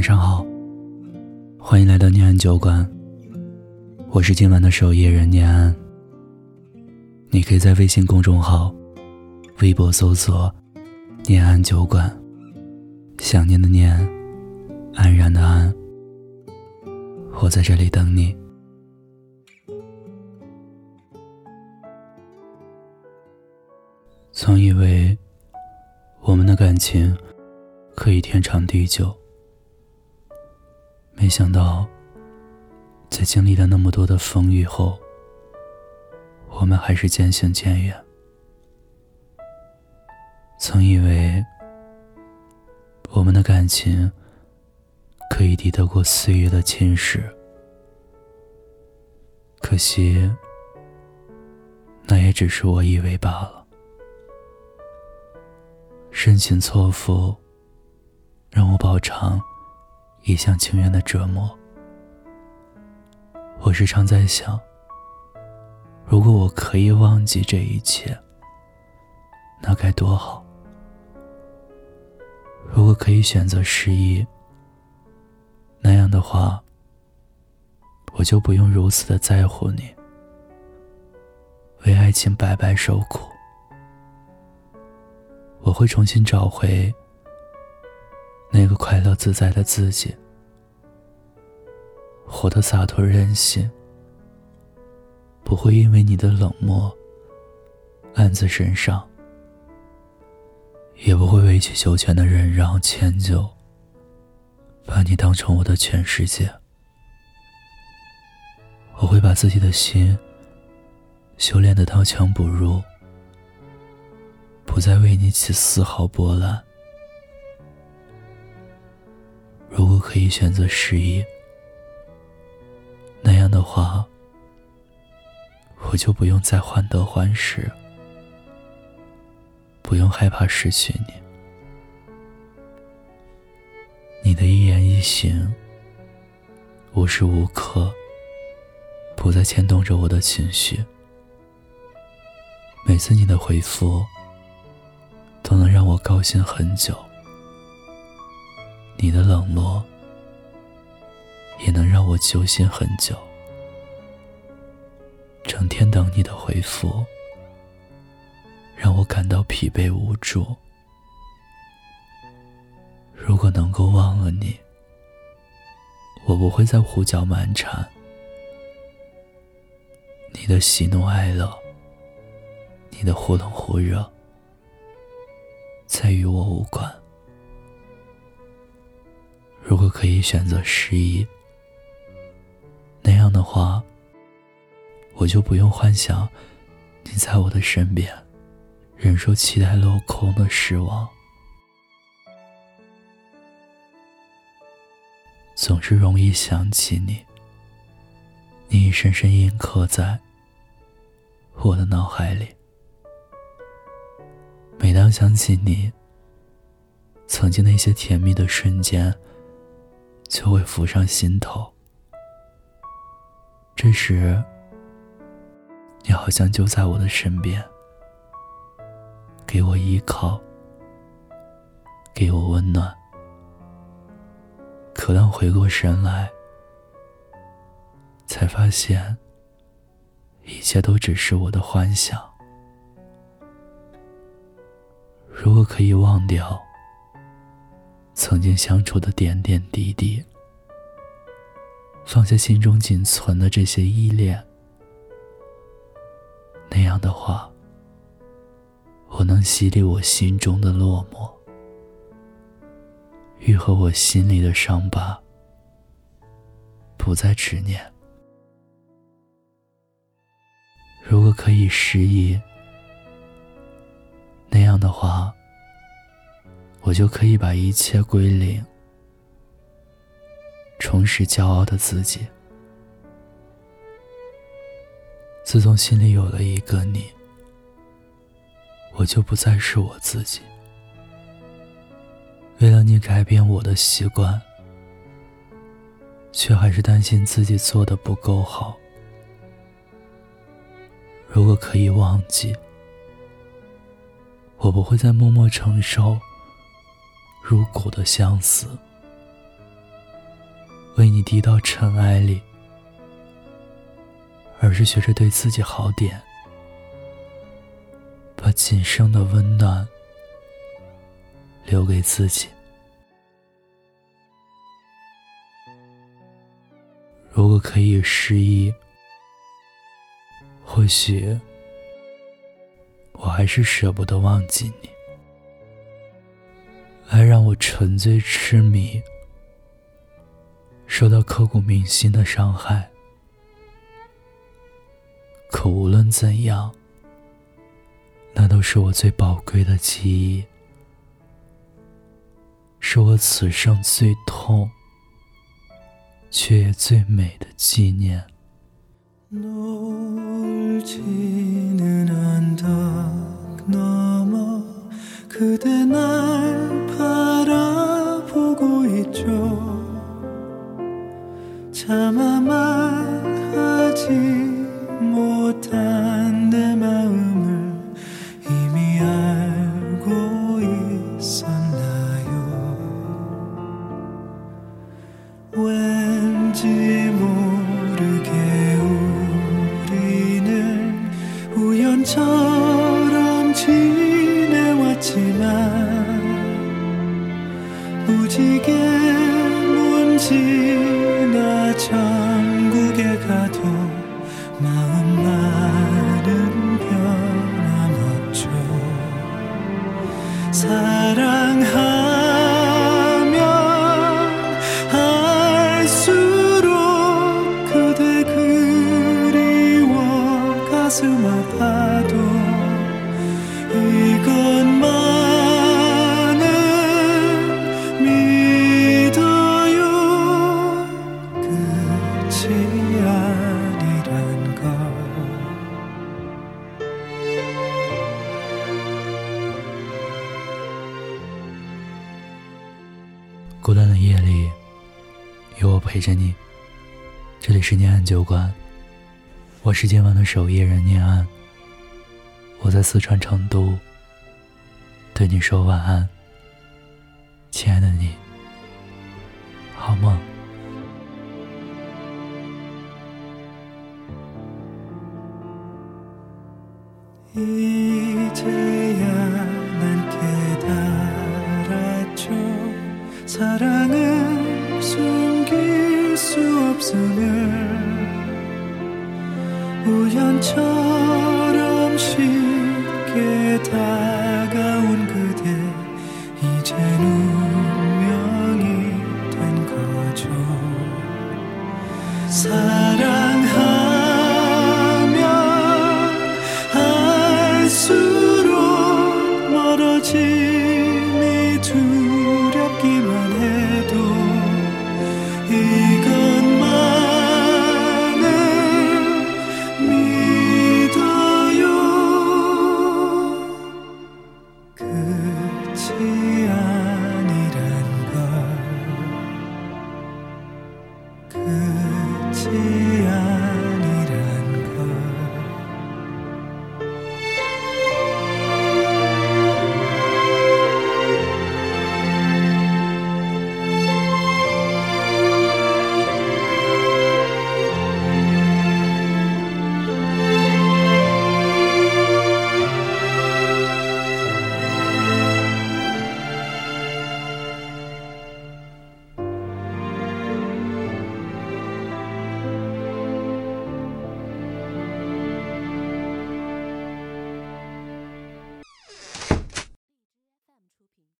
晚上好，欢迎来到念安酒馆。我是今晚的守夜人念安。你可以在微信公众号、微博搜索“念安酒馆”，想念的念，安然的安。我在这里等你。曾以为我们的感情可以天长地久。没想到，在经历了那么多的风雨后，我们还是渐行渐远。曾以为我们的感情可以抵得过岁月的侵蚀，可惜，那也只是我以为罢了。深情错付，让我饱尝。一厢情愿的折磨。我时常在想，如果我可以忘记这一切，那该多好。如果可以选择失忆，那样的话，我就不用如此的在乎你，为爱情白白受苦。我会重新找回。那个快乐自在的自己，活得洒脱任性，不会因为你的冷漠暗自神伤，也不会委曲求全的忍让迁就，把你当成我的全世界。我会把自己的心修炼的刀枪不入，不再为你起丝毫波澜。如果可以选择失忆，那样的话，我就不用再患得患失，不用害怕失去你。你的一言一行，无时无刻不再牵动着我的情绪。每次你的回复，都能让我高兴很久。你的冷落也能让我揪心很久，整天等你的回复，让我感到疲惫无助。如果能够忘了你，我不会再胡搅蛮缠。你的喜怒哀乐，你的忽冷忽热，再与我无关。如果可以选择失忆，那样的话，我就不用幻想你在我的身边，忍受期待落空的失望。总是容易想起你，你已深深印刻在我的脑海里。每当想起你，曾经那些甜蜜的瞬间。就会浮上心头。这时，你好像就在我的身边，给我依靠，给我温暖。可当回过神来，才发现，一切都只是我的幻想。如果可以忘掉。曾经相处的点点滴滴，放下心中仅存的这些依恋，那样的话，我能洗礼我心中的落寞，愈合我心里的伤疤，不再执念。如果可以失忆，那样的话。我就可以把一切归零，重拾骄傲的自己。自从心里有了一个你，我就不再是我自己。为了你改变我的习惯，却还是担心自己做的不够好。如果可以忘记，我不会再默默承受。入骨的相思，为你低到尘埃里，而是学着对自己好点，把仅剩的温暖留给自己。如果可以失忆，或许我还是舍不得忘记你。爱让我沉醉痴迷，受到刻骨铭心的伤害。可无论怎样，那都是我最宝贵的记忆，是我此生最痛却也最美的纪念。 바라보고 있죠. 참아 말하지 못한 孤单的夜里，有我陪着你。这里是念安酒馆，我是今晚的守夜人念安。我在四川成都，对你说晚安，亲爱的 없음을 우연처럼 쉽게 다가온 그대 이제 운명이 된 거죠. 사랑하